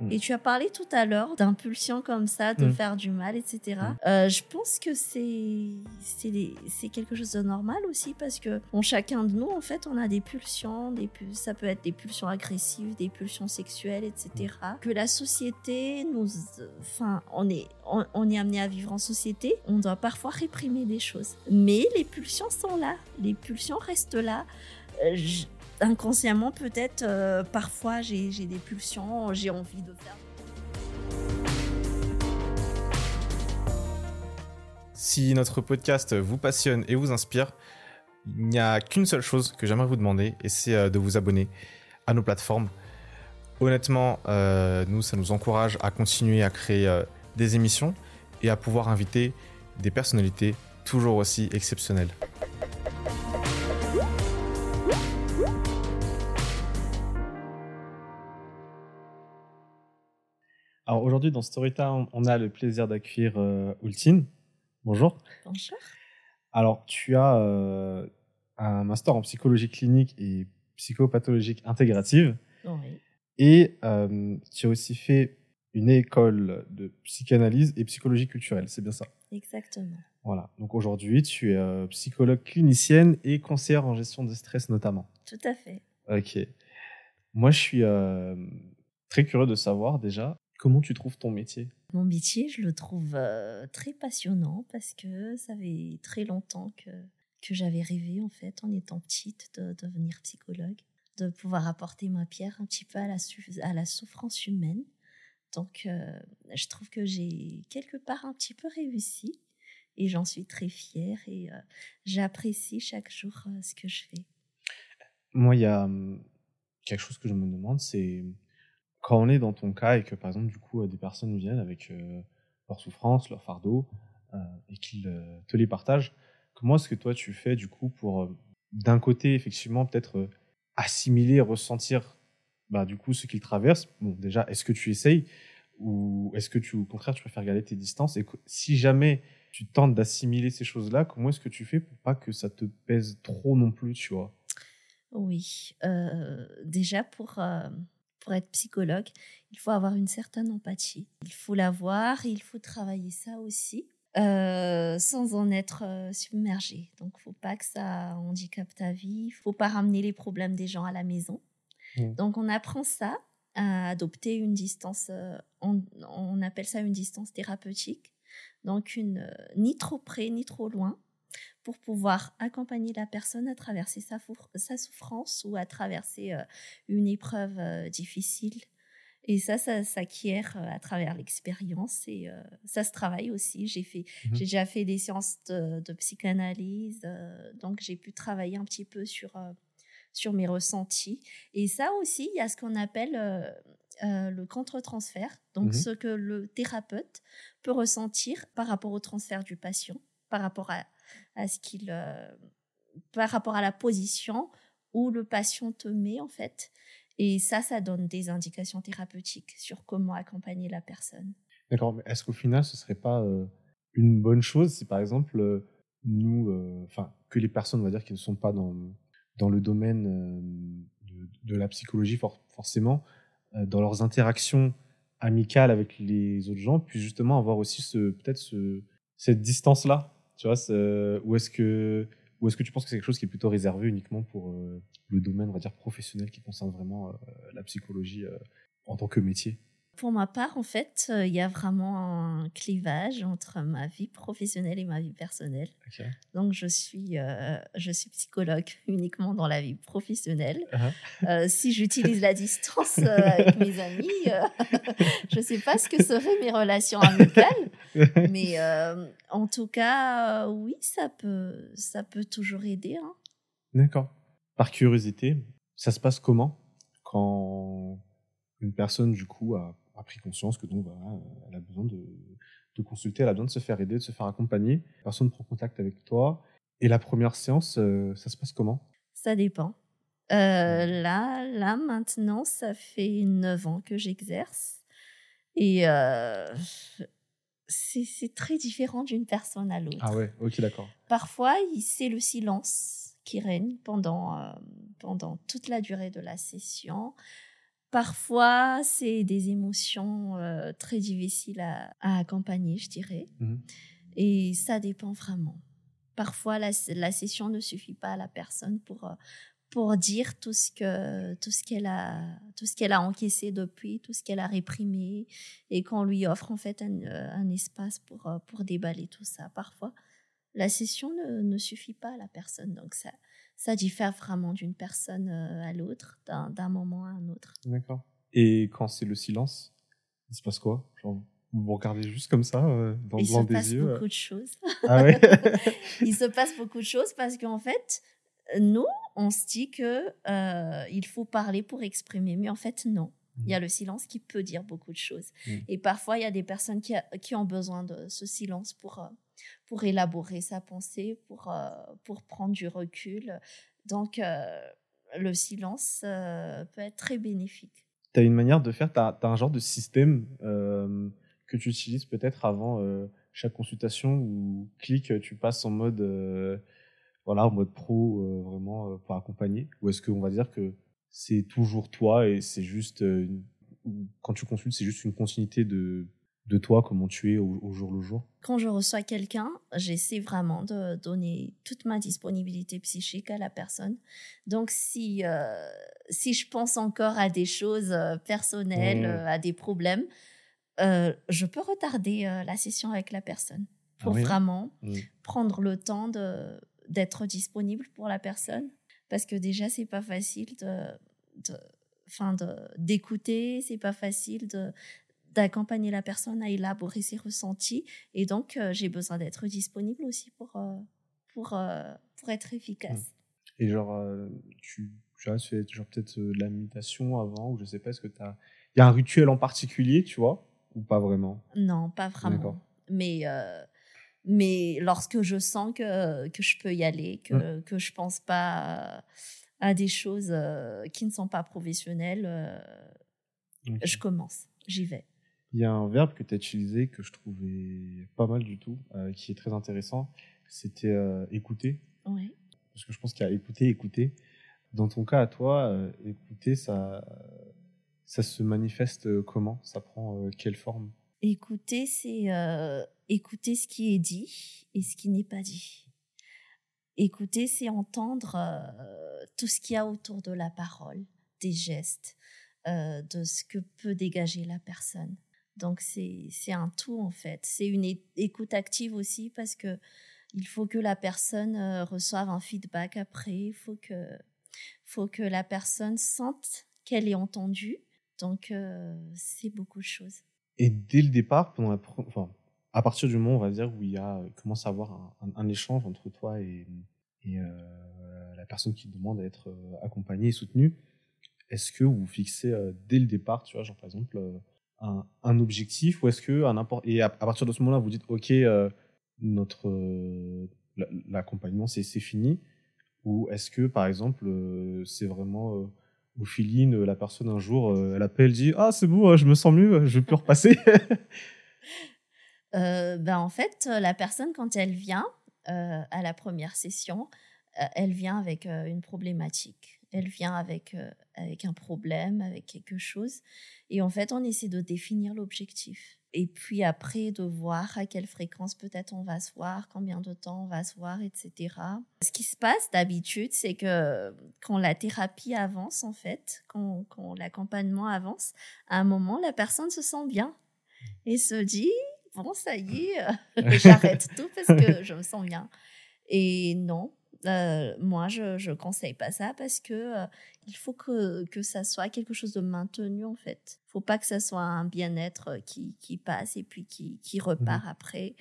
Mm. Et tu as parlé tout à l'heure d'impulsion comme ça, de Mm. faire du mal, etc. Mm. Euh, je pense que c'est quelque chose de normal aussi parce que chacun de nous, en fait, on a des pulsions, des ça peut être des pulsions agressives, des pulsions sexuelles, etc. Que la société nous, enfin, on est on, on est amené à vivre en société, on doit parfois réprimer des choses, mais les pulsions sont là, les pulsions restent là. Euh, je- inconsciemment peut-être euh, parfois j'ai des pulsions j'ai envie de faire Si notre podcast vous passionne et vous inspire, il n'y a qu'une seule chose que j'aimerais vous demander, et c'est euh, de vous abonner à nos plateformes. Honnêtement, euh, nous, ça nous encourage à continuer à créer des émissions et à pouvoir inviter des personnalités toujours aussi exceptionnelles. Alors aujourd'hui, dans Storytime, on a le plaisir d'accueillir euh, Ultine. Bonjour. Bonjour. Alors, tu as euh, un master en psychologie clinique et psychopathologique intégrative. Oui. Et euh, tu as aussi fait une école de psychanalyse et psychologie culturelle. C'est bien ça? Exactement. Voilà. Donc aujourd'hui, tu es euh, psychologue clinicienne et conseillère en gestion de stress notamment. Tout à fait. Ok. Moi, je suis très curieux de savoir déjà comment tu trouves ton métier? Mon métier, je le trouve euh, très passionnant parce que ça fait très longtemps que, que j'avais rêvé, en fait, en étant petite, de devenir psychologue, de pouvoir apporter ma pierre un petit peu à la, à la souffrance humaine. Donc, euh, je trouve que j'ai quelque part un petit peu réussi et j'en suis très fière et euh, j'apprécie chaque jour ce que je fais. Moi, il y a hum, quelque chose que je me demande, c'est quand on est dans ton cas et que, par exemple, du coup, euh, des personnes viennent avec euh, leur souffrance, leur fardeau, euh, et qu'ils euh, te les partagent, comment est-ce que toi, tu fais, du coup, pour, d'un côté, effectivement, peut-être assimiler, ressentir, bah, du coup, ce qu'ils traversent? Bon, déjà, est-ce que tu essayes? Ou est-ce que, tu, au contraire, tu préfères garder tes distances? Et si jamais tu tentes d'assimiler ces choses-là, comment est-ce que tu fais pour pas que ça te pèse trop non plus, tu vois? Oui, déjà pour, pour être psychologue, il faut avoir une certaine empathie. Il faut l'avoir, il faut travailler ça aussi, euh, sans en être euh, submergé. Donc, faut pas que ça handicape ta vie. faut pas ramener les problèmes des gens à la maison. Mm. Donc, on apprend ça, à adopter une distance, euh, on, on appelle ça une distance thérapeutique. Donc, une, ni trop près, ni trop loin pour pouvoir accompagner la personne à traverser sa, souffrance ou à traverser euh, une épreuve euh, difficile. Et ça, ça s'acquiert euh, à travers l'expérience et euh, ça se travaille aussi. J'ai fait, Mhm. j'ai déjà fait des séances de, de psychanalyse, euh, donc j'ai pu travailler un petit peu sur euh, sur mes ressentis. Et ça aussi, il y a ce qu'on appelle le contre-transfert, donc Mhm. ce que le thérapeute peut ressentir par rapport au transfert du patient, par rapport à, à ce qu'il, euh, par rapport à la position où le patient te met en fait. Et ça, ça donne des indications thérapeutiques sur comment accompagner la personne. D'accord, mais est-ce qu'au final, ce serait pas euh, une bonne chose si, par exemple, euh, nous, enfin, que les personnes, on va dire, qui ne sont pas dans, dans le domaine de, la psychologie, for- forcément, dans leurs interactions amicales avec les autres gens, puissent justement avoir aussi ce, peut-être ce, cette distance-là, tu vois, ce- ou est-ce que, ou est-ce que tu penses que c'est quelque chose qui est plutôt réservé uniquement pour euh, le domaine, on va dire, professionnel qui concerne vraiment euh, la psychologie euh, en tant que métier? Pour ma part, en fait, euh, il y a vraiment un clivage entre ma vie professionnelle et ma vie personnelle. Donc, je suis, euh, je suis psychologue uniquement dans la vie professionnelle. Uh-huh. Euh, si j'utilise la distance euh, avec mes amis, euh, je ne sais pas ce que seraient mes relations amicales. Mais euh, en tout cas, euh, oui, ça peut, ça peut toujours aider. hein. D'accord. Par curiosité, ça se passe comment quand une personne, du coup, a, a pris conscience que donc, voilà, elle a besoin de, de consulter, elle a besoin de se faire aider, de se faire accompagner. La personne prend contact avec toi. Et la première séance, euh, ça se passe comment? Ça dépend. Euh, là, là, maintenant, ça fait 9 ans que j'exerce. Et euh, c'est très différent d'une personne à l'autre. Ah ouais, ok, d'accord. Parfois, c'est le silence qui règne pendant, euh, pendant toute la durée de la session. Parfois, c'est des émotions euh, très difficiles à, à accompagner, je dirais. Mhm. Et ça dépend vraiment. Parfois, la, la session ne suffit pas à la personne pour, euh, pour dire tout ce que tout ce qu'elle a tout ce qu'elle a encaissé depuis, tout ce qu'elle a réprimé, et qu'on lui offre en fait un, euh, un espace pour euh, pour déballer tout ça. Parfois, la session ne, ne suffit pas à la personne, donc ça ça diffère vraiment d'une personne euh, à l'autre, d'un d'un moment à un autre. D'accord. Et quand c'est le silence, il se passe quoi? Genre, vous regardez juste comme ça, euh, dans Il le blanc se des passe yeux euh. beaucoup de choses. Ah ouais? Il se passe beaucoup de choses parce qu'en fait, nous, on se dit que euh, il faut parler pour exprimer, mais en fait, non. Il y a le silence qui peut dire beaucoup de choses. Mhm. Et parfois, il y a des personnes qui, a- qui ont besoin de ce silence pour, euh, pour élaborer sa pensée, pour, euh, pour prendre du recul. Donc, euh, le silence euh, peut être très bénéfique. T'as une manière de faire, t'as as un genre de système euh, que tu utilises peut-être avant chaque consultation où clic, tu passes en mode voilà, en mode pro euh, vraiment euh, pour accompagner Ou est-ce qu'on va dire que c'est toujours toi et c'est juste euh, une- quand tu consultes, c'est juste une continuité de, de toi, comment tu es au, au jour le jour? Quand je reçois quelqu'un, j'essaie vraiment de donner toute ma disponibilité psychique à la personne. Donc, si, euh, si je pense encore à des choses personnelles, Mmh. euh, à des problèmes, euh, je peux retarder la session avec la personne pour Ah oui? vraiment Mm. prendre le temps de d'être disponible pour la personne. Parce que déjà c'est pas facile de de enfin de d'écouter c'est pas facile de d'accompagner la personne à élaborer ses ressentis. Et donc euh, j'ai besoin d'être disponible aussi pour euh, pour euh, pour être efficace. Et genre, tu, tu as fait genre peut-être de la méditation avant, ou je sais pas, est-ce que t'as. Il y a un rituel en particulier, tu vois, ou pas vraiment? Non pas vraiment. D'accord. mais mais lorsque je sens que, que je peux y aller, que, que je pense pas à, à des choses euh, qui ne sont pas professionnelles, euh, je commence, j'y vais. Il y a un verbe que tu as utilisé que je trouvais pas mal du tout, euh, qui est très intéressant. C'était écouter. Oui. Parce que je pense qu'il y a écouter, écouter. Dans ton cas, à toi, écouter, ça, ça se manifeste comment? Ça prend quelle forme? Écouter, c'est euh, écouter ce qui est dit et ce qui n'est pas dit. Écouter, c'est entendre euh, tout ce qu'il y a autour de la parole, des gestes, euh, de ce que peut dégager la personne. Donc c'est un tout en fait. C'est une écoute active aussi parce que il faut que la personne reçoive un feedback après. Il faut que faut que la personne sente qu'elle est entendue. Donc c'est beaucoup de choses. Et dès le départ, pendant la enfin, à partir du moment, on va dire, où il y a, commence à avoir un, un- un échange entre toi et, et euh, la personne qui demande à être euh, accompagnée et soutenue, est-ce que vous fixez euh, dès le départ, tu vois, genre par exemple, euh, un, un objectif ou est-ce que à n'importe et à, à partir de ce moment-là, vous dites, ok, euh, notre euh, la- l'accompagnement c'est fini ou est-ce que par exemple euh, c'est vraiment euh, au feeling, euh, la personne un jour, euh, elle appelle, dit Ah, c'est bon, euh, je me sens mieux, je plus repasser. Euh, ben en fait, la personne, quand elle vient à la première session, elle vient avec une problématique. Elle vient avec, avec un problème, avec quelque chose. Et en fait, on essaie de définir l'objectif. Et puis après, de voir à quelle fréquence peut-être on va se voir, combien de temps on va se voir, etc. Ce qui se passe d'habitude, c'est que quand la thérapie avance, en fait, quand, quand l'accompagnement avance, à un moment, la personne se sent bien et se dit bon, ça y est, euh, j'arrête tout parce que je me sens bien. Et non, euh, moi, je ne conseille pas ça parce que euh, il faut que, que ça soit quelque chose de maintenu, en fait. Il faut pas que ça soit un bien-être qui, qui passe et puis qui, qui repart après.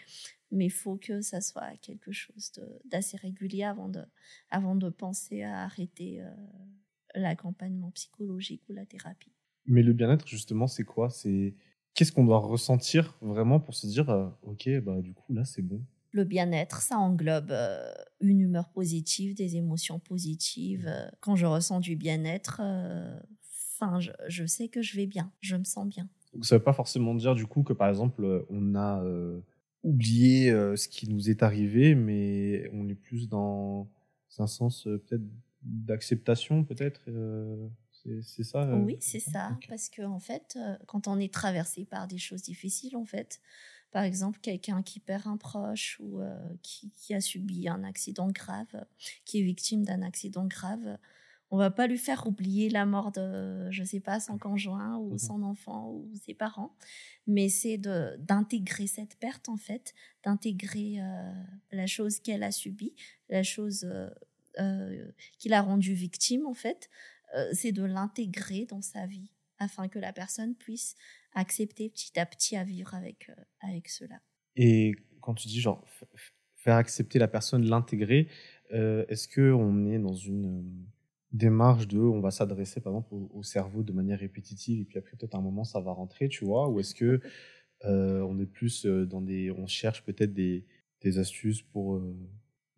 Mais il faut que ça soit quelque chose d'assez régulier avant de, avant de penser à arrêter euh, l'accompagnement psychologique ou la thérapie. Mais le bien-être, justement, c'est quoi? C'est qu'est-ce qu'on doit ressentir vraiment pour se dire euh, Ok, bah du coup, là, c'est bon? Le bien-être, ça englobe euh, une humeur positive, des émotions positives. Euh, Quand je ressens du bien-être, euh, enfin, je, je sais que je vais bien, je me sens bien. Donc, ça veut pas forcément dire, du coup, que par exemple, euh, on a euh, oublié euh, ce qui nous est arrivé, mais on est plus dans un sens euh, peut-être d'acceptation, peut-être. C'est ça Oui, c'est ça. Parce que, en fait, quand on est traversé par des choses difficiles, en fait, par exemple, quelqu'un qui perd un proche ou qui, qui, a subi un accident grave, qui est victime d'un accident grave, on va pas lui faire oublier la mort de, je sais pas, son conjoint ou mmh son enfant ou ses parents, mais c'est d'intégrer cette perte en fait, d'intégrer la chose qu'elle a subie, la chose qui l'a rendue victime en fait, c'est de l'intégrer dans sa vie afin que la personne puisse accepter petit à petit à vivre avec, avec cela. Et quand tu dis genre faire accepter la personne, l'intégrer, est-ce que on est dans une démarche de on va s'adresser par exemple au, cerveau de manière répétitive et puis après peut-être à un moment ça va rentrer tu vois ou est-ce que euh, on est plus euh, dans des on cherche peut-être des, des astuces pour euh,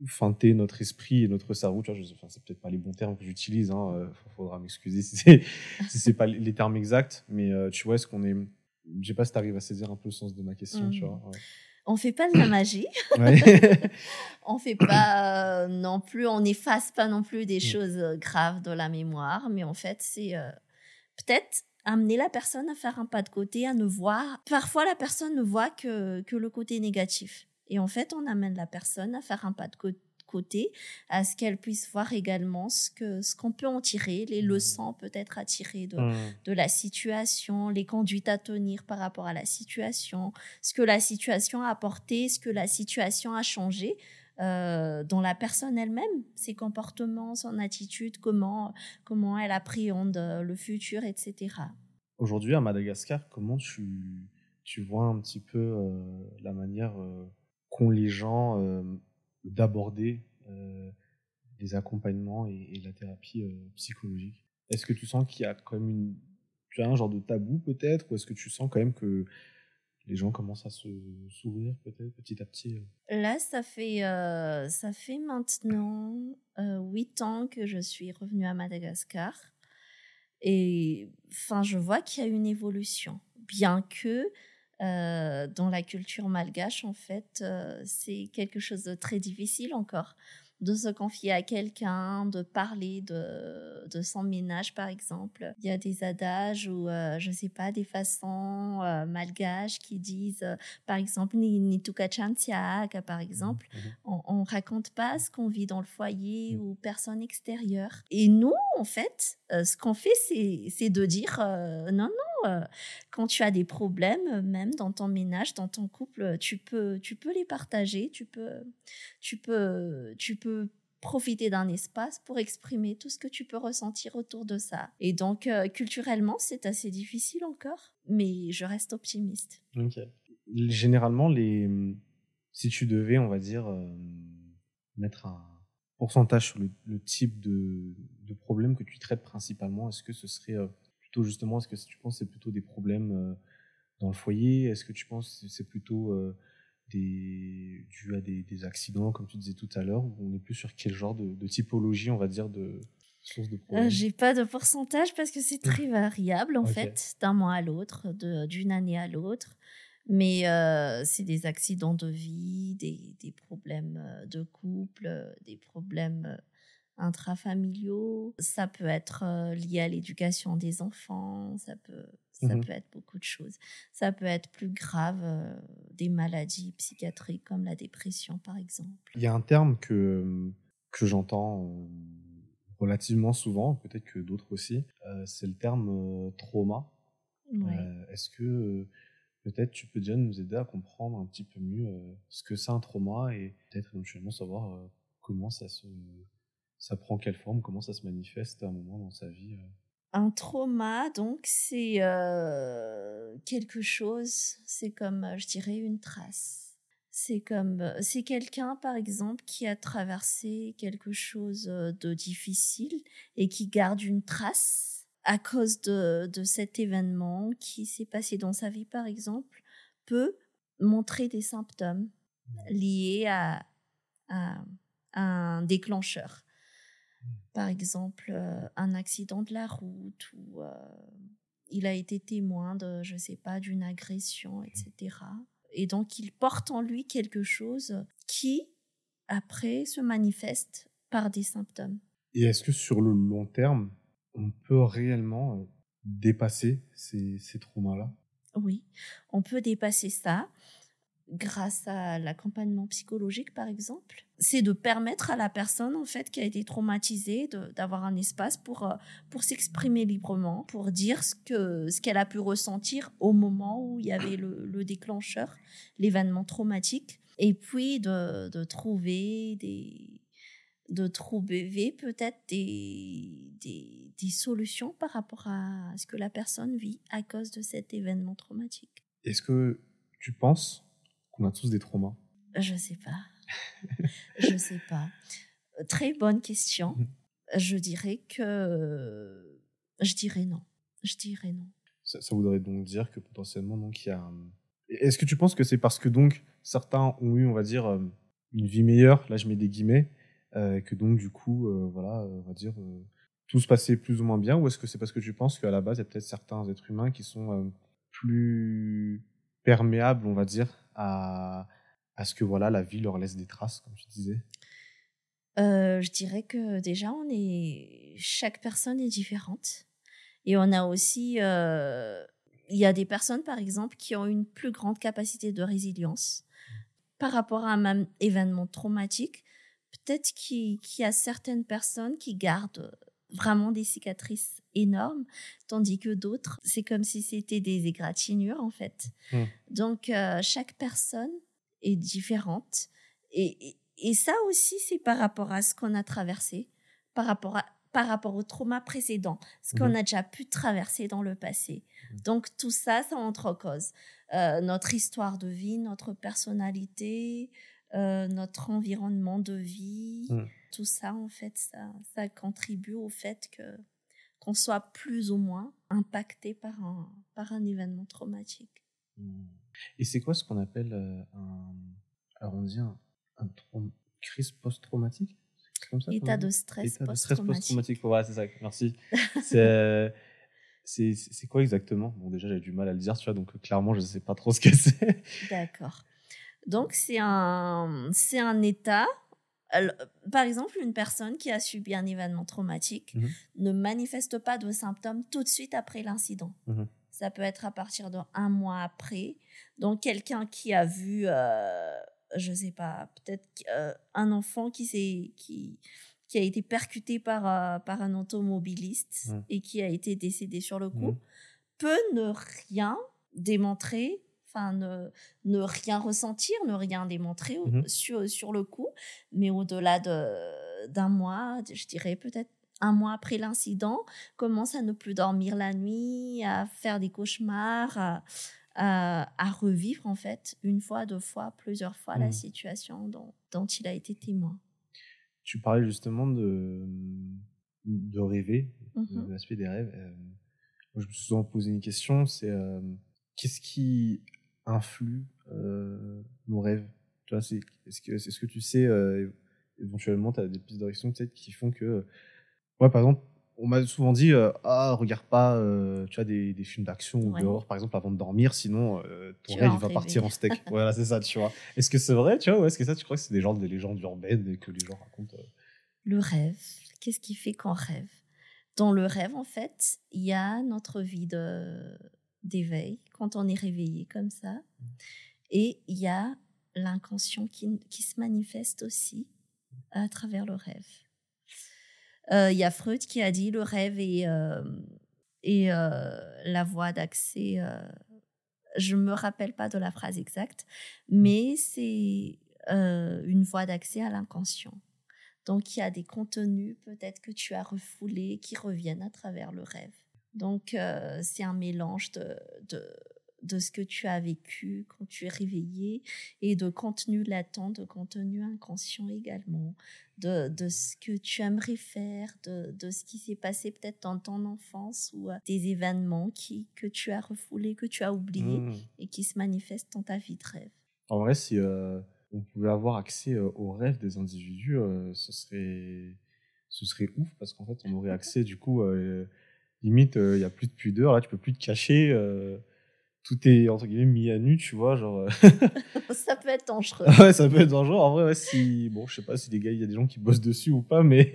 feinter notre esprit et notre cerveau tu vois enfin, c'est peut-être pas les bons termes que j'utilise hein, faudra m'excuser si c'est si c'est pas les termes exacts mais tu vois est-ce qu'on est je sais pas si tu arrives à saisir un peu le sens de ma question tu mmh. vois on fait pas de la magie. on fait pas euh, non plus, on n'efface pas non plus des mm. choses euh, graves de la mémoire, mais en fait, c'est euh, peut-être amener la personne à faire un pas de côté, à ne voir. Parfois, la personne ne voit que, que le côté négatif. Et en fait, on amène la personne à faire un pas de côté côté, à ce qu'elle puisse voir également ce que ce qu'on peut en tirer, les mmh. leçons peut-être à tirer de, mmh. de la situation, les conduites à tenir par rapport à la situation, ce que la situation a apporté, ce que la situation a changé. Euh, dans la personne elle-même, ses comportements, son attitude, comment, comment elle appréhende le futur, etc. Aujourd'hui, à Madagascar, comment tu, tu vois un petit peu euh, la manière euh, qu'ont les gens d'aborder euh, les accompagnements et, la thérapie euh, psychologique Est-ce que tu sens qu'il y a quand même un genre de tabou peut-être, ou est-ce que tu sens quand même que les gens commencent à se s'ouvrir peut-être petit à petit euh? Là, ça fait, ça fait maintenant huit ans que je suis revenue à Madagascar. Et enfin, je vois qu'il y a une évolution. Bien que euh, dans la culture malgache, en fait, euh, c'est quelque chose de très difficile encore de se confier à quelqu'un, de parler de, de, son ménage, par exemple. Il y a des adages ou, euh, je ne sais pas, des façons euh, malgaches qui disent, par exemple, ni par exemple. Mmh, mmh. On, ne raconte pas ce qu'on vit dans le foyer mmh. ou personne extérieure. Et nous, en fait, ce qu'on fait, c'est de dire, non, non, quand tu as des problèmes, même dans ton ménage, dans ton couple, tu peux, tu peux les partager, tu peux, tu peux, tu peux profiter d'un espace pour exprimer tout ce que tu peux ressentir autour de ça. Et donc, euh, culturellement, c'est assez difficile encore, mais je reste optimiste. Généralement, les... si tu devais, on va dire, euh, mettre un pourcentage sur le, type de, problème que tu traites principalement, est-ce que ce serait euh, plutôt justement, est-ce que tu penses que c'est plutôt des problèmes dans le foyer? Est-ce que tu penses que c'est plutôt des, dû à des, des, accidents, comme tu disais tout à l'heure, on est plus sur quel genre de, de typologie, on va dire, de source de problème euh, J'ai pas de pourcentage parce que c'est très variable, en fait, d'un mois à l'autre, d'une année à l'autre. Mais euh, c'est des accidents de vie, des, des, problèmes euh, de couple, des problèmes intrafamiliaux. Ça peut être lié à l'éducation des enfants, ça peut ça mmh peut être beaucoup de choses. Ça peut être plus grave, euh, des maladies psychiatriques comme la dépression, par exemple. Il y a un terme que, que j'entends euh, relativement souvent, peut-être que d'autres aussi, euh, c'est le terme trauma. Est-ce que peut-être tu peux déjà nous aider à comprendre un petit peu mieux ce que c'est un trauma et peut-être éventuellement savoir comment ça se ça prend quelle forme, comment ça se manifeste à un moment dans sa vie un trauma, donc, c'est euh, quelque chose, c'est comme, euh, je dirais, une trace. C'est comme, euh, c'est quelqu'un, par exemple, qui a traversé quelque chose de difficile et qui garde une trace à cause de, de cet événement qui s'est passé dans sa vie, par exemple, peut montrer des symptômes liés à, à un déclencheur par exemple euh, un accident de la route ou euh, il a été témoin de, je sais pas, d'une agression, etc. Et donc il porte en lui quelque chose qui, après, se manifeste par des symptômes. Et est-ce que sur le long terme, on peut réellement euh, dépasser ces, ces traumas-là? Oui, on peut dépasser ça grâce à l'accompagnement psychologique, par exemple. C'est de permettre à la personne, en fait, qui a été traumatisée, d'avoir un espace pour, euh, pour s'exprimer librement, pour dire ce qu'elle ce qu'elle a pu ressentir au moment où il y avait le, le déclencheur, l'événement traumatique. Et puis de, de trouver des, de trouver peut-être des, des, des, solutions par rapport à ce que la personne vit à cause de cet événement traumatique. Est-ce que tu penses qu'on a tous des traumas Je sais pas. je sais pas. Très bonne question. Mhm. Je dirais que je dirais non. Je dirais non. Ça, voudrait donc dire que potentiellement donc il y a. Est-ce que tu penses que c'est parce que donc certains ont eu on va dire euh, une vie meilleure là je mets des guillemets euh, que donc du coup euh, voilà on va dire tout se passait plus ou moins bien ou est-ce que c'est parce que tu penses qu'à la base il y a peut-être certains êtres humains qui sont plus perméables on va dire à, à ce que voilà la vie leur laisse des traces, comme tu disais euh, Je dirais que déjà, on est chaque personne est différente. Et on a aussi, euh, il y a des personnes, par exemple, qui ont une plus grande capacité de résilience par rapport à un même événement traumatique. Peut-être qu'il y a certaines personnes qui gardent vraiment des cicatrices énormes, tandis que d'autres, c'est comme si c'était des égratignures en fait. Mmh. Donc euh, chaque personne est différente et, et, ça aussi c'est par rapport à ce qu'on a traversé, par rapport à par rapport au trauma précédent, ce qu'on mmh. a déjà pu traverser dans le passé. Mmh. Donc tout ça, ça entre en cause. Euh, notre histoire de vie, notre personnalité, euh, notre environnement de vie, mm. tout ça, en fait, ça, ça contribue au fait que qu'on soit plus ou moins impacté par un, par un événement traumatique. Mm. Et c'est quoi ce qu'on appelle euh, un, alors on dit un, crise post-traumatique? État de stress post-traumatique. Post c'est ça, merci. Euh, c'est, c'est quoi exactement? Bon, déjà, j'ai du mal à le dire, tu vois, donc clairement, je ne sais pas trop ce que c'est. D'accord. Donc, c'est un, c'est un état. Par exemple, une personne qui a subi un événement traumatique mhm. ne manifeste pas de symptômes tout de suite après l'incident. Mhm. Ça peut être à partir d'un mois après. Donc, quelqu'un qui a vu, euh, je sais pas, peut-être euh, un enfant qui, s'est, qui, qui a été percuté par, euh, par un automobiliste mhm. et qui a été décédé sur le coup, peut ne rien démontrer ne, ne rien ressentir, ne rien démontrer mmh sur, sur le coup. Mais au-delà d'un mois, je dirais peut-être un mois après l'incident, commence à ne plus dormir la nuit, à faire des cauchemars, à, à, revivre en fait une fois, deux fois, plusieurs fois la mmh. situation dont, dont il a été témoin. Tu parlais justement de, de rêver, de mmh l'aspect des rêves. Euh, je me suis souvent posé une question, c'est euh, qu'est-ce qui influe euh, nos rêves tu vois, c'est, est-ce que, est-ce que tu sais, euh, éventuellement, tu as des pistes de peut-être qui font que. Ouais, par exemple, on m'a souvent dit euh, Ah, regarde pas tu vois, des, des films d'action ou dehors, par exemple, avant de dormir, sinon ton rêve il va partir en steak. voilà, c'est ça, tu vois. Est-ce que c'est vrai, tu vois, ou est-ce que ça, tu crois que c'est des genres des légendes urbaines et que les gens racontent Le rêve, qu'est-ce qui fait qu'on rêve? Dans le rêve, en fait, il y a notre vie de d'éveil quand on est réveillé comme ça. Mmh. Et il y a l'inconscient qui, qui, se manifeste aussi à travers le rêve. Euh, il y a Freud qui a dit le rêve est, euh, euh, la voie d'accès. je ne me rappelle pas de la phrase exacte, mmh. mais c'est une voie d'accès à l'inconscient. Donc il y a des contenus peut-être que tu as refoulés qui reviennent à travers le rêve. Donc, euh, c'est un mélange de, de, ce que tu as vécu quand tu es réveillé et de contenu latent, de contenu inconscient également, de, de ce que tu aimerais faire, de, de ce qui s'est passé peut-être dans ton enfance ou euh, des événements qui, que tu as refoulés, que tu as oubliés mmh. et qui se manifestent dans ta vie de rêve. En vrai, si euh, on pouvait avoir accès aux rêves des individus, ce, serait, ce serait ouf parce qu'en fait, on aurait accès du coup limite, il euh, n'y a plus de pudeur, là, tu peux plus te cacher. Euh, tout est, entre guillemets, mis à nu, tu vois, genre... Euh. ça peut être dangereux. ouais, ça peut être dangereux. En vrai, si... Bon, je sais pas si les gars, il y a des gens qui bossent dessus ou pas, mais...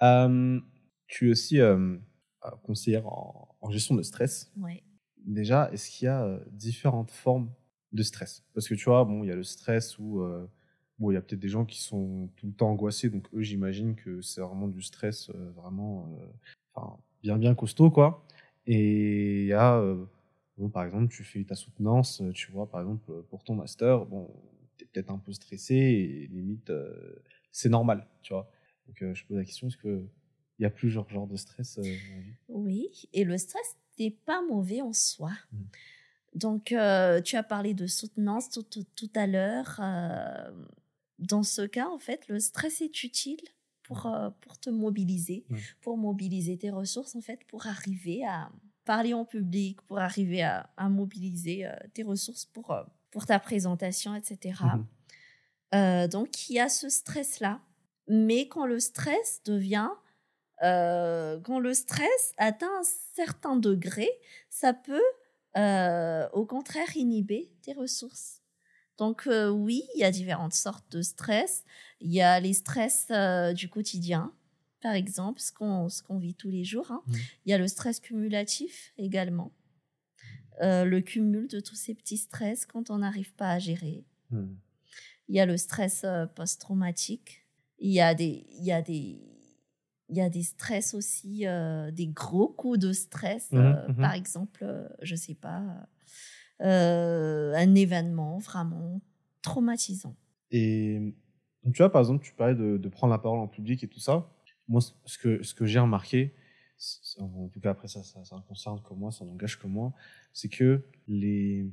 Tu es aussi conseillère en, en gestion de stress. Ouais. Déjà, est-ce qu'il y a euh, différentes formes de stress? Parce que tu vois, bon, il y a le stress où euh, bon, il y a peut-être des gens qui sont tout le temps angoissés, donc eux, j'imagine que c'est vraiment du stress euh, vraiment enfin, bien, bien costaud, quoi. Et il y a, euh, bon, par exemple, tu fais ta soutenance, euh, tu vois, par exemple, pour ton master, bon, t'es peut-être un peu stressé et limite, euh, c'est normal, tu vois. Donc, je pose la question, est-ce qu'il y a plus genre, genre de stress Oui, et le stress n'est pas mauvais en soi. Mm. Donc, euh, tu as parlé de soutenance tout, tout- tout à l'heure. euh, dans ce cas, en fait, le stress est utile pour, euh, pour te mobiliser, Mm. pour mobiliser tes ressources, en fait, pour arriver à parler en public, pour arriver à, à mobiliser euh, tes ressources pour, euh, pour ta présentation, etc. Mhm. Euh, donc, il y a ce stress-là. Mais quand le stress devient, quand le stress atteint un certain degré, ça peut, au contraire, inhiber tes ressources. Donc, oui, il y a différentes sortes de stress. Il y a les stress euh, du quotidien, par exemple, ce qu'on qu'on vit tous les jours. hein. Mhm. Il y a le stress cumulatif également. Euh, le cumul de tous ces petits stress quand on n'arrive pas à gérer. Mhm. Il y a le stress euh, post-traumatique. Il y a des, il y a des, il y a des stress aussi, euh, des gros coups de stress. Mhm. Par exemple, je sais pas, un événement vraiment traumatisant. Et tu vois, par exemple, tu parlais de, prendre la parole en public et tout ça. Moi, ce que, ce que j'ai remarqué, en tout cas après ça, ça, ne concerne que moi, ça n'engage que moi, c'est que les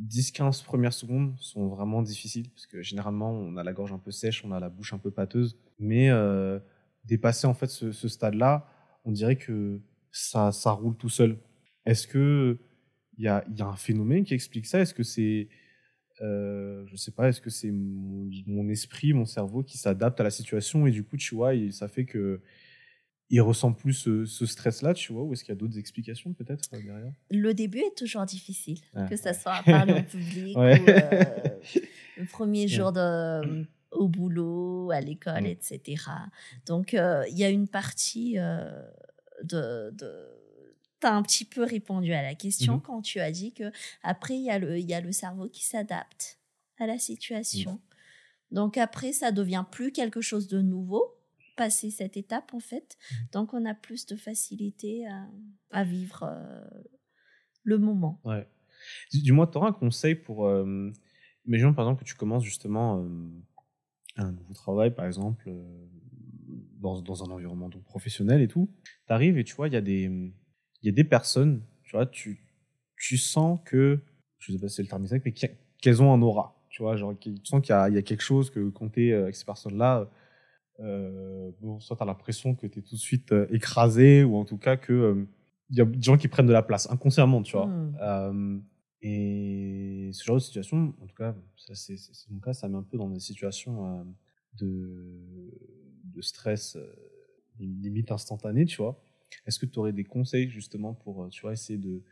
10-15 premières secondes sont vraiment difficiles parce que généralement, on a la gorge un peu sèche, on a la bouche un peu pâteuse. Mais euh, dépasser en fait ce, stade-là, on dirait que ça, roule tout seul. Est-ce que il y a, y a un phénomène qui explique ça? Est-ce que c'est euh, je sais pas, est-ce que c'est mon, mon esprit, mon cerveau qui s'adapte à la situation et du coup, tu vois, il- ça fait que il ressent plus ce, ce stress-là, tu vois, ou est-ce qu'il y a d'autres explications peut-être euh, derrière? Le début est toujours difficile, Ah, que ça ouais. soit à parler en public Ouais. ou euh, le premier Ouais. jour de, au boulot, à l'école, etc. Donc, euh, il y a une partie de... as un petit peu répondu à la question Mhm. quand tu as dit que après il y, a le- y a le cerveau qui s'adapte à la situation. Donc après, ça devient plus quelque chose de nouveau, passer cette étape en fait. Mhm. Donc on a plus de facilité à, à vivre euh, le moment. Ouais. Dis- Dis-moi, tu auras un conseil pour. Euh, par exemple que tu commences justement euh, un nouveau travail, par exemple, euh, dans, dans un environnement donc, professionnel et tout. Tu arrives et tu vois, il y, a des- il y a des personnes, tu vois, tu, tu sens que, je sais pas si c'est le terme exact, mais qu'elles ont un aura. Tu vois, genre, tu sens qu'il y y a quelque chose que tu es avec ces personnes-là, euh, bon, soit tu as l'impression que tu es tout de suite euh, écrasé, ou en tout cas que. euh, il y a des gens qui prennent de la place inconsciemment, tu vois. Hmm. Euh, et ce genre de situation, en tout cas, ça, c'est mon cas, ça met un peu dans des situations euh, de, de stress euh, limite instantané, tu vois. Est-ce que tu aurais des conseils justement pour, euh, tu vois, essayer de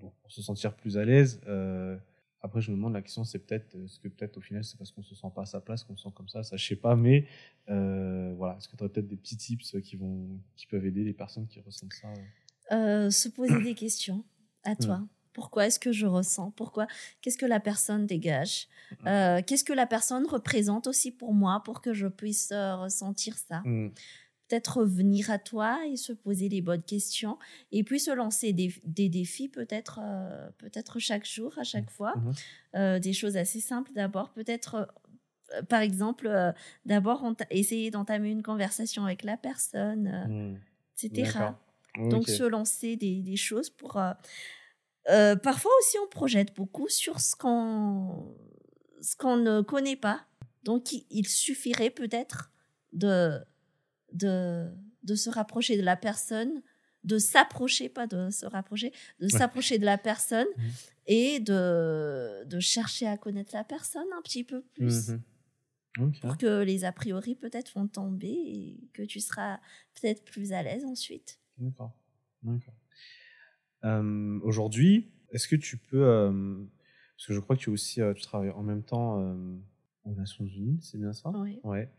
bon, pour se sentir plus à l'aise euh, Après, je me demande, la question, c'est peut-être, est-ce que peut-être au final, c'est parce qu'on se sent pas à sa place qu'on se sent comme ça Ça, je sais pas, mais euh, voilà, est-ce que tu aurais peut-être des petits tips qui, vont, qui peuvent aider les personnes qui ressentent ça euh? Euh, se poser des questions à toi. Pourquoi est-ce que je ressens? Pourquoi? Qu'est-ce que la personne dégage? Euh, Qu'est-ce que la personne représente aussi pour moi pour que je puisse euh, ressentir ça? Hmm. Peut-être revenir à toi et se poser les bonnes questions et puis se lancer des, des défis peut-être euh, peut-être chaque jour, à chaque fois. Mhm. Euh, des choses assez simples d'abord. Peut-être, euh, par exemple, d'abord essayer d'entamer une conversation avec la personne, Hmm. etc. Donc se lancer des, des choses pour... parfois aussi on projette beaucoup sur ce qu'on ce qu'on ne connaît pas. Donc il suffirait peut-être de, de, de se rapprocher de la personne, de s'approcher, pas de se rapprocher, de s'approcher de la personne Mhm. et de, de chercher à connaître la personne un petit peu plus Mhm. Pour que les a priori peut-être vont tomber et que tu seras peut-être plus à l'aise ensuite. D'accord. D'accord. Euh, Aujourd'hui, est-ce que tu peux, euh, parce que je crois que tu aussi, euh, tu travailles en même temps aux Nations Unies, c'est bien ça? Oui. Ouais.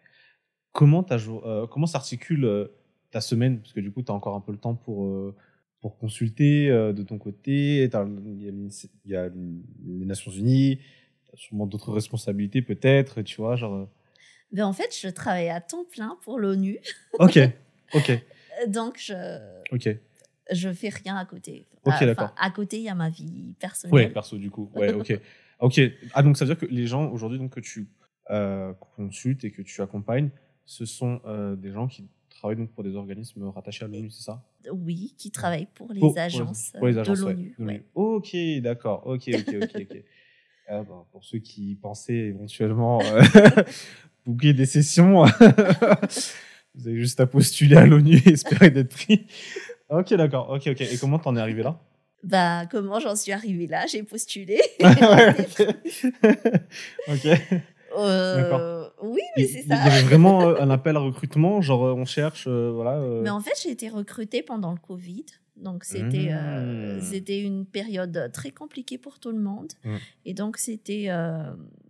Comment, euh, comment s'articule euh, ta semaine? Parce que du coup, tu as encore un peu le temps pour, euh, pour consulter euh, de ton côté. Il y, a y les Nations Unies, tu as sûrement d'autres responsabilités peut-être, tu vois. Genre... Ben, en fait, je travaille à temps plein pour l'ONU, Ok, ok, donc je ok. je fais rien à côté. Ok, d'accord. À côté, il y a ma vie personnelle. Ouais, perso, du coup. Ouais, ok. ok. Ah, donc ça veut dire que les gens aujourd'hui donc, que tu euh, consultes et que tu accompagnes, ce sont euh, des gens qui travaillent donc pour des organismes rattachés à l'ONU, c'est ça? Oui, qui travaille pour les Pour- agences, pour les agences, de l'ONU. ouais. Ok, d'accord. Ok, ok, ok, ok. Ah, bah, pour ceux qui pensaient éventuellement euh, booker des sessions, vous avez juste à postuler à l'ONU et espérer d'être pris. Ok, d'accord. Ok, ok. Et comment t'en es arrivé là? Bah, comment j'en suis arrivée là? J'ai postulé. Ok. ok. Euh, oui, mais c'est il y ça. avait vraiment euh, un appel à recrutement, genre euh, on cherche, euh, voilà. euh, Mais en fait, j'ai été recrutée pendant le Covid. Donc, c'était Mmh. c'était une période très compliquée pour tout le monde. Mmh. Et donc, c'était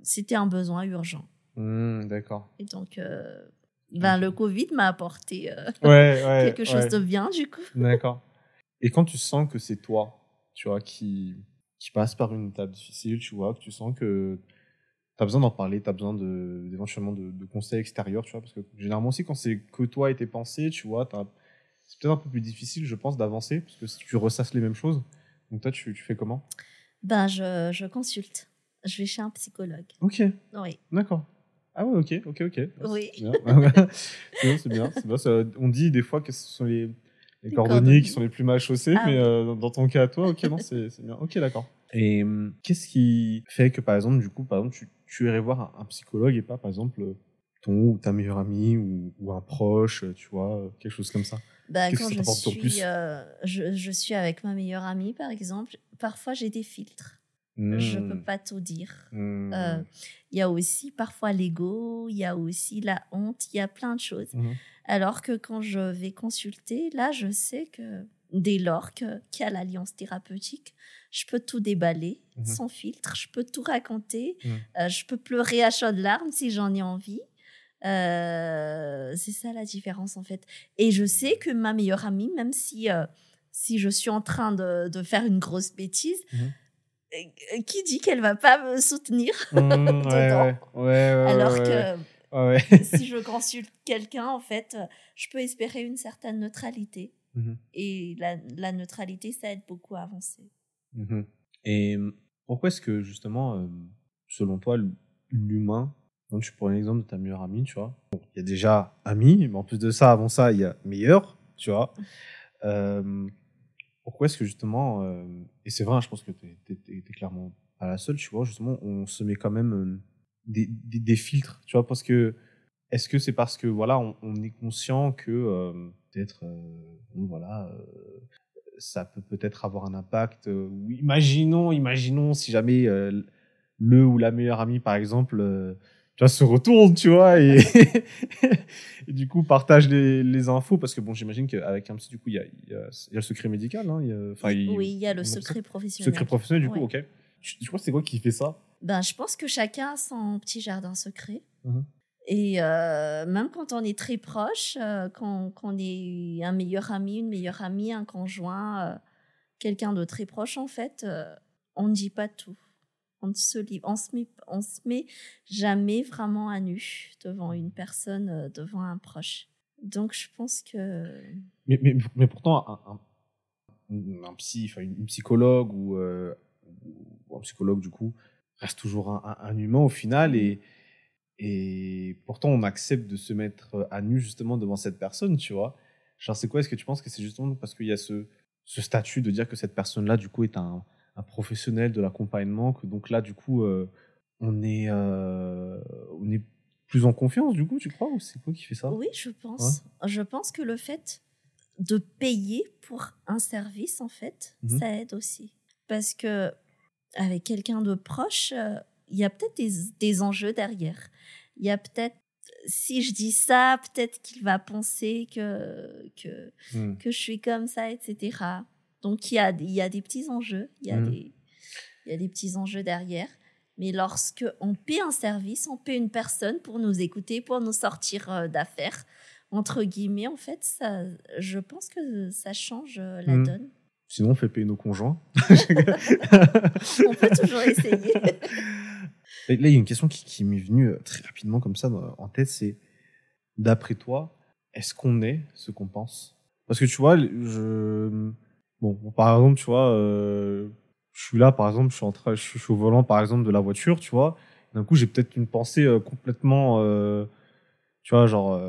c'était un besoin urgent. hmm, D'accord. Et donc, ben, le Covid m'a apporté Ouais, ouais. quelque chose ouais. de bien, du coup. D'accord. Et quand tu sens que c'est toi, tu vois, qui, qui passe par une étape difficile, tu vois, que tu sens que tu as besoin d'en parler, tu as besoin de, éventuellement de, de conseils extérieurs, tu vois, parce que généralement aussi, quand c'est que toi et tes pensées, tu vois, t'as- c'est peut-être un peu plus difficile, je pense, d'avancer, parce que si tu ressasses les mêmes choses. Donc toi, tu, tu fais comment? Ben, je, je consulte. Je vais chez un psychologue. Ok, Oui. d'accord. Ah ouais, ok, ok, ok. Oui. C'est bien, c'est bien, bien. on dit des fois que ce sont les, les cordonniers qui sont les plus mal chaussés, Ah mais euh, dans ton cas à toi, ok, non, c'est bien. Ok, d'accord. Et hum, qu'est-ce qui fait que, par exemple, du coup, par exemple, tu, tu irais voir un, un psychologue et pas, par exemple, ton ou ta meilleure amie ou, ou un proche, tu vois, euh, quelque chose comme ça? Qu'est-ce quand que je suis, plus? euh, je, je suis avec ma meilleure amie, par exemple, parfois j'ai des filtres. Je Hmm, peux pas tout dire. hmm, Euh, Il y a aussi parfois l'ego, il y a aussi la honte, il y a plein de choses. mhm. Alors que quand je vais consulter, là, je sais que dès lors qu'il y a l'alliance thérapeutique, je peux tout déballer Mhm. sans filtre, je peux tout raconter, Mhm. euh, je peux pleurer à chaudes larmes si j'en ai envie. Euh, c'est ça la différence en fait. Et je sais que ma meilleure amie, même si, euh, si je suis en train de, de faire une grosse bêtise, euh, qui dit qu'elle va pas me soutenir ouais, Dedans? ouais, ouais, ouais, alors que si je consulte quelqu'un, en fait, je peux espérer une certaine neutralité. Et la, la neutralité, ça aide beaucoup à avancer. Mhm. Et euh, pourquoi est-ce que justement, euh, selon toi, l'humain, donc tu prends l'exemple de ta meilleure amie, tu vois, bon, il y a déjà ami, mais en plus de ça, avant ça, il y a meilleur, tu vois. Euh, pourquoi est-ce que justement, euh, et c'est vrai, hein, je pense que tu es, clairement pas la seule, tu vois, justement, on se met quand même des, des, des filtres, tu vois, parce que est-ce que c'est parce que voilà, on, on est conscient que euh, peut-être, euh, voilà, ça peut peut-être avoir un impact. euh, imaginons, imaginons si jamais euh, le ou la meilleure amie, par exemple, euh, tu vois, se retourne, tu vois, et, et du coup partage les, les infos, parce que bon, j'imagine qu'avec un psy, du coup, il y a, y, a, y a le secret médical, hein, y a- enfin, il- oui, il y a le secret professionnel. Secret professionnel, du coup, ok. Tu, tu crois que c'est quoi qui fait ça? Ben, je pense que chacun a son petit jardin secret. Mhm. Et euh, même quand on est très proche, euh, quand, quand on est un meilleur ami, une meilleure amie, un conjoint, euh, quelqu'un de très proche, en fait, on ne dit pas tout. On ne se, on se, met, on se met jamais vraiment à nu devant une personne, devant un proche. Donc, je pense que. mais, mais, mais pourtant, un, un, un psy, une psychologue ou, ou un psychologue, du coup, reste toujours un, un- un humain au final. Et, et pourtant, on accepte de se mettre à nu justement devant cette personne, tu vois. Genre, c'est quoi Est-ce que tu penses que c'est justement parce qu'il y a ce, ce statut de dire que cette personne-là, du coup, est un, un professionnel de l'accompagnement, que donc là, du coup, euh, on, est, euh, on est plus en confiance, du coup, tu crois Ou c'est quoi qui fait ça? Oui, je pense. Je pense que le fait de payer pour un service, en fait, Mhm. ça aide aussi. Parce que avec quelqu'un de proche, euh, il y a peut-être des, des enjeux derrière. Il y a peut-être, si je dis ça, peut-être qu'il va penser que, que, Hmm. que je suis comme ça, etc. Donc, il y a, il y a des petits enjeux. Il y, a Mhm. des, il y a des petits enjeux derrière. Mais lorsque on paie un service, on paie une personne pour nous écouter, pour nous sortir euh, d'affaires, entre guillemets, en fait, ça, je pense que ça change euh, la Mhm. donne. Sinon, on fait payer nos conjoints. On peut toujours essayer. Là, il y a une question qui, m'est venue euh, très rapidement comme ça en tête, c'est d'après toi, est-ce qu'on est ce qu'on pense? Parce que tu vois, je bon, par exemple, tu vois, euh, je suis là, par exemple, je suis au volant, par exemple, de la voiture, tu vois. D'un coup, j'ai peut-être une pensée euh, complètement, tu vois, genre,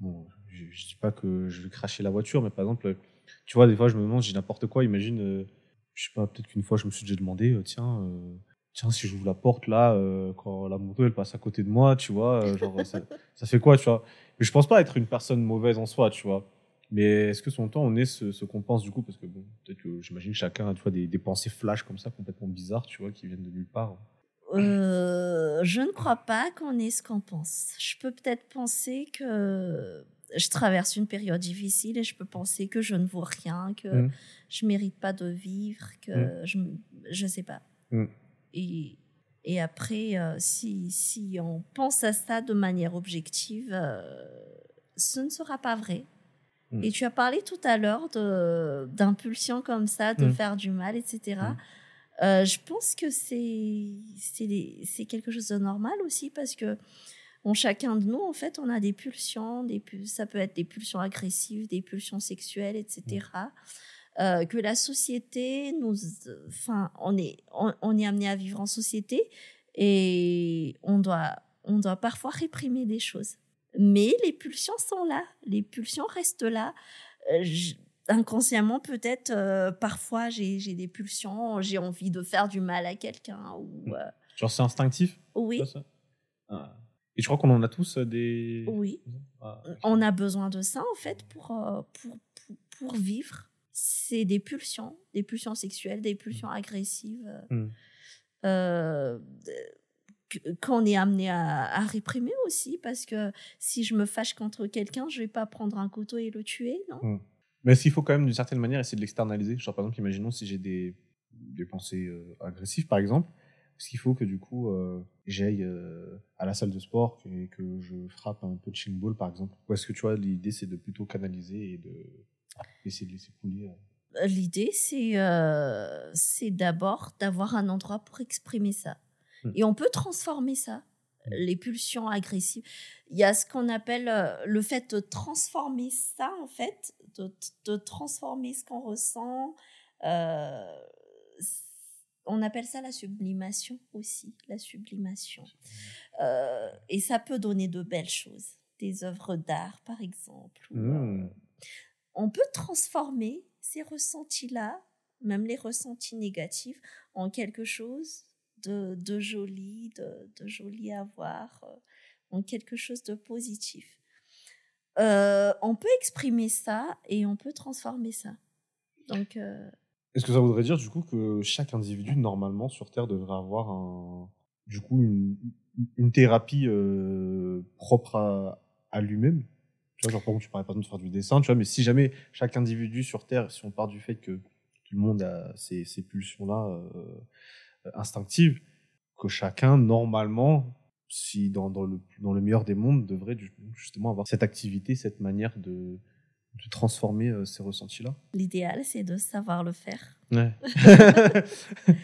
bon, je, je dis pas que je vais cracher la voiture, mais par exemple, tu vois, des fois, je me demande, j'ai n'importe quoi. Imagine, je sais pas, peut-être qu'une fois, je me suis déjà demandé, tiens. Tiens, si j'ouvre la porte là, euh, quand la moto elle passe à côté de moi, tu vois, euh, genre ça, ça fait quoi, tu vois? Mais je pense pas être une personne mauvaise en soi, tu vois. Mais est-ce que son temps on est ce, ce qu'on pense du coup? Parce que bon, peut-être que j'imagine chacun a tu vois, des, des pensées flash comme ça, complètement bizarres, tu vois, qui viennent de nulle part. Euh, je ne crois pas qu'on est ce qu'on pense. Je peux peut-être penser que je traverse une période difficile et je peux penser que je ne vaux rien, que Mm. je mérite pas de vivre, que je je sais pas. Mm. Et et après, euh, si si on pense à ça de manière objective, euh, ce ne sera pas vrai. Mm. Et tu as parlé tout à l'heure d'impulsion comme ça, de Mm. faire du mal, etc. Mm. Euh, je pense que c'est quelque chose de normal aussi parce que on, chacun de nous, en fait, on a des pulsions, des ça peut être des pulsions agressives, des pulsions sexuelles, etc. Euh, que la société nous, enfin, on est on, on est amené à vivre en société et on doit on doit parfois réprimer des choses. Mais les pulsions sont là, les pulsions restent là. Euh, je- inconsciemment peut-être euh, parfois j'ai des pulsions j'ai envie de faire du mal à quelqu'un ou euh, Genre c'est instinctif oui ça, ça Ah. Et je crois qu'on en a tous des. oui Ah, on a besoin de ça en fait pour pour, pour, pour vivre c'est des pulsions des pulsions sexuelles des pulsions agressives euh, Mm. euh, qu'on est amené à, à réprimer aussi parce que si je me fâche contre quelqu'un je vais pas prendre un couteau et le tuer non? Mais est-ce qu'il faut quand même d'une certaine manière essayer de l'externaliser. Genre par exemple, imaginons si j'ai des, des pensées euh, agressives par exemple, est-ce qu'il faut que du coup euh, j'aille euh, à la salle de sport et que je frappe un peu de ball par exemple. Ou est-ce que tu vois, l'idée c'est de plutôt canaliser et de essayer de laisser couler euh. L'idée, c'est euh, c'est d'abord d'avoir un endroit pour exprimer ça. Mm. Et on peut transformer ça, Mm. les pulsions agressives. Il y a ce qu'on appelle euh, le fait de transformer ça, en fait, de, de transformer ce qu'on ressent. euh, on appelle ça la sublimation aussi, la sublimation. Euh, et ça peut donner de belles choses, des œuvres d'art, par exemple. ou, Mm. On peut transformer ces ressentis-là, même les ressentis négatifs, en quelque chose de, joli, de, joli à voir, euh, en quelque chose de positif. Euh, on peut exprimer ça et on peut transformer ça. Donc, euh, Est-ce que ça voudrait dire du coup que chaque individu normalement sur Terre devrait avoir un, du coup une, thérapie propre à lui-même? Tu vois, genre par exemple, tu parlais par exemple de faire du dessin, tu vois, mais si jamais chaque individu sur Terre, si on part du fait que tout le monde a ces, ces pulsions-là euh, instinctives, que chacun normalement, si dans, dans, le, dans le meilleur des mondes, devrait justement avoir cette activité, cette manière de, de transformer euh, ces ressentis-là. l'idéal, c'est de savoir le faire. Ouais.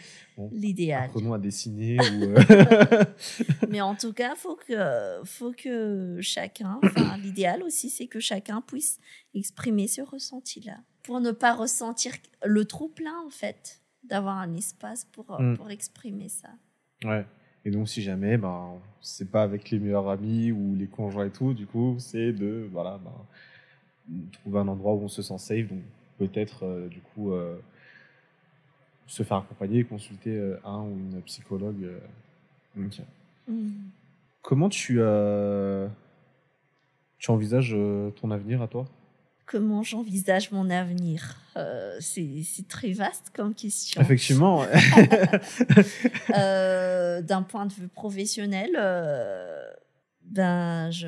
L'idéal. apprenons à dessiner ou. euh, Mais en tout cas, faut que, faut que chacun, l'idéal aussi, c'est que chacun puisse exprimer ce ressenti-là. Pour ne pas ressentir le trop plein, en fait, d'avoir un espace pour, euh, Mm. pour exprimer ça. ouais. Et donc, si jamais, ben, c'est pas avec les meilleurs amis ou les conjoints et tout, du coup, c'est de, voilà, ben, trouver un endroit où on se sent safe. Donc, peut-être, euh, du coup, euh, se faire accompagner, consulter euh, un ou une psychologue. euh. Ok. Mm. Comment tu, euh, tu envisages ton avenir à toi? Comment j'envisage mon avenir? Euh, C'est c'est très vaste comme question. Effectivement. Euh, D'un point de vue professionnel, euh, ben, je,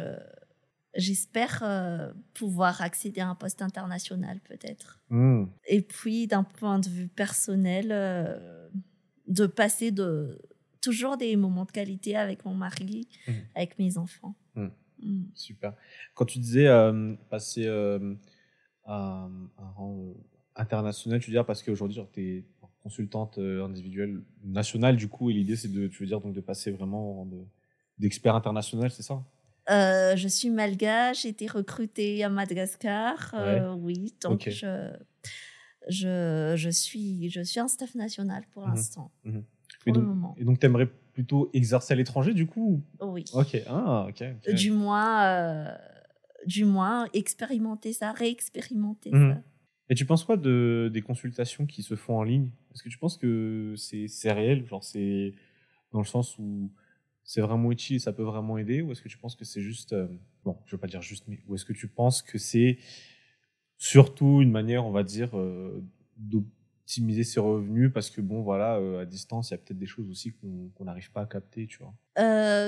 j'espère euh, pouvoir accéder à un poste international peut-être. Hmm. Et puis, d'un point de vue personnel, euh, de passer de toujours des moments de qualité avec mon mari, Mhm. avec mes enfants. Mhm. Mm. Mm. Super. Quand tu disais euh, passer à un rang international, tu veux dire parce qu'aujourd'hui tu es consultante individuelle nationale du coup et l'idée c'est de tu veux dire donc de passer vraiment au rang de- d'expert international, c'est ça? Euh, je suis malgache, j'ai été recrutée à Madagascar. euh, oui, donc je, je, je, suis, je suis un staff national pour Mhm. l'instant, Et pour le donc, moment. et donc tu aimerais plutôt exercer à l'étranger du coup Oui. ou- Ok, ah, ok. ok. Du moins, euh, du moins, expérimenter ça, réexpérimenter Mhm. ça. Et tu penses quoi de, des consultations qui se font en ligne? Est-ce que tu penses que c'est c'est réel? Genre, c'est dans le sens où c'est vraiment utile, ça peut vraiment aider Ou est-ce que tu penses que c'est juste. euh, bon, je veux pas dire juste, mais. Ou est-ce que tu penses que c'est surtout une manière, on va dire, euh, d'optimiser ses revenus Parce que, bon, voilà, euh, à distance, il y a peut-être des choses aussi qu'on n'arrive pas à capter, tu vois?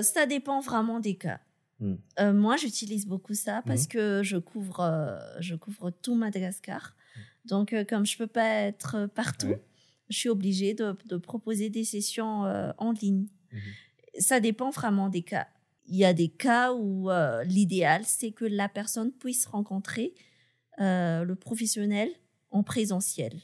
Ça dépend vraiment des cas. Hmm. Moi, j'utilise beaucoup ça parce que je couvre, je couvre tout Madagascar. Donc, euh, comme je peux pas être partout, Ouais. je suis obligée de, de proposer des sessions en ligne. Ça dépend vraiment des cas. Il y a des cas où euh, l'idéal, c'est que la personne puisse rencontrer euh, le professionnel en présentiel.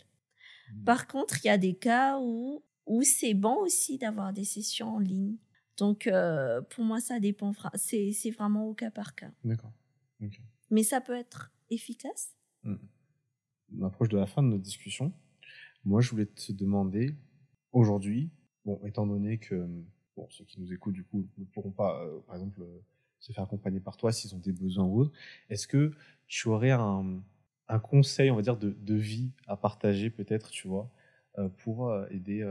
Par contre, il y a des cas où, où c'est bon aussi d'avoir des sessions en ligne. Donc, euh, pour moi, ça dépend. C'est c'est vraiment au cas par cas. D'accord. Mais ça peut être efficace? on approche de la fin de notre discussion. Moi, je voulais te demander aujourd'hui, bon, étant donné que bon, ceux qui nous écoutent du coup ne pourront pas, euh, par exemple, euh, se faire accompagner par toi s'ils ont des besoins ou autres, est-ce que tu aurais un, conseil, on va dire, de, vie à partager peut-être, tu vois, euh, pour aider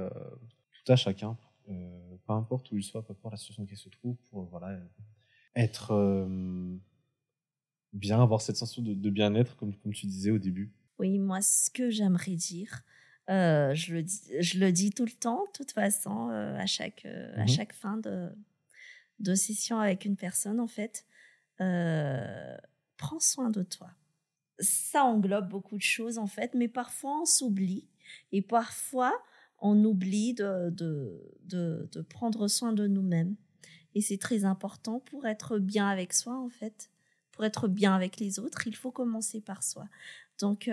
tout à chacun, peu importe où il soit, peu importe la situation qu'il se trouve, pour voilà, être bien, avoir cette sensation de, bien-être, comme tu disais au début? Oui, moi, ce que j'aimerais dire, euh, je, le dis, je le dis tout le temps, de toute façon, euh, à, chaque, euh, à Mhm. chaque fin de, de session avec une personne, en fait, prends soin de toi. Ça englobe beaucoup de choses, en fait, mais parfois on s'oublie et parfois on oublie de, de, de, de prendre soin de nous-mêmes. Et c'est très important pour être bien avec soi, en fait. Pour être bien avec les autres, il faut commencer par soi. Donc,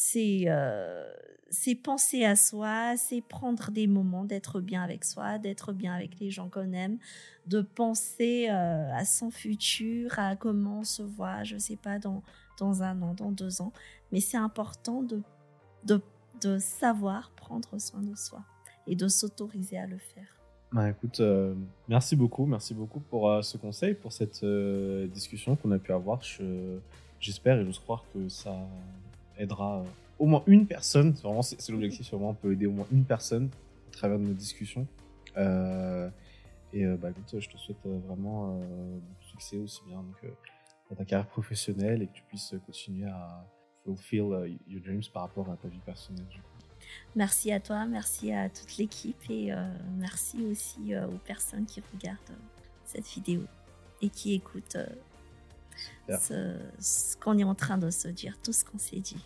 c'est euh, c'est penser à soi, c'est prendre des moments d'être bien avec soi, d'être bien avec les gens qu'on aime, de penser euh, à son futur, à comment on se voit, je sais pas, dans, dans un an, dans deux ans. Mais c'est important de, de, de savoir prendre soin de soi et de s'autoriser à le faire. Bah, écoute, euh, merci beaucoup, merci beaucoup pour ce conseil, pour cette discussion qu'on a pu avoir. Je- J'espère et j'ose croire que ça aidera euh, au moins une personne. C'est Vraiment, c'est l'objectif, c'est vraiment on peut aider au moins une personne à travers nos discussions. Euh, et euh, bah, écoute, je te souhaite vraiment beaucoup de succès aussi bien dans ta carrière professionnelle et que tu puisses continuer à fulfill your dreams par rapport à ta vie personnelle. Merci à toi, merci à toute l'équipe et merci aussi aux personnes qui regardent cette vidéo et qui écoutent ce, qu'on est en train de se dire, tout ce qu'on s'est dit.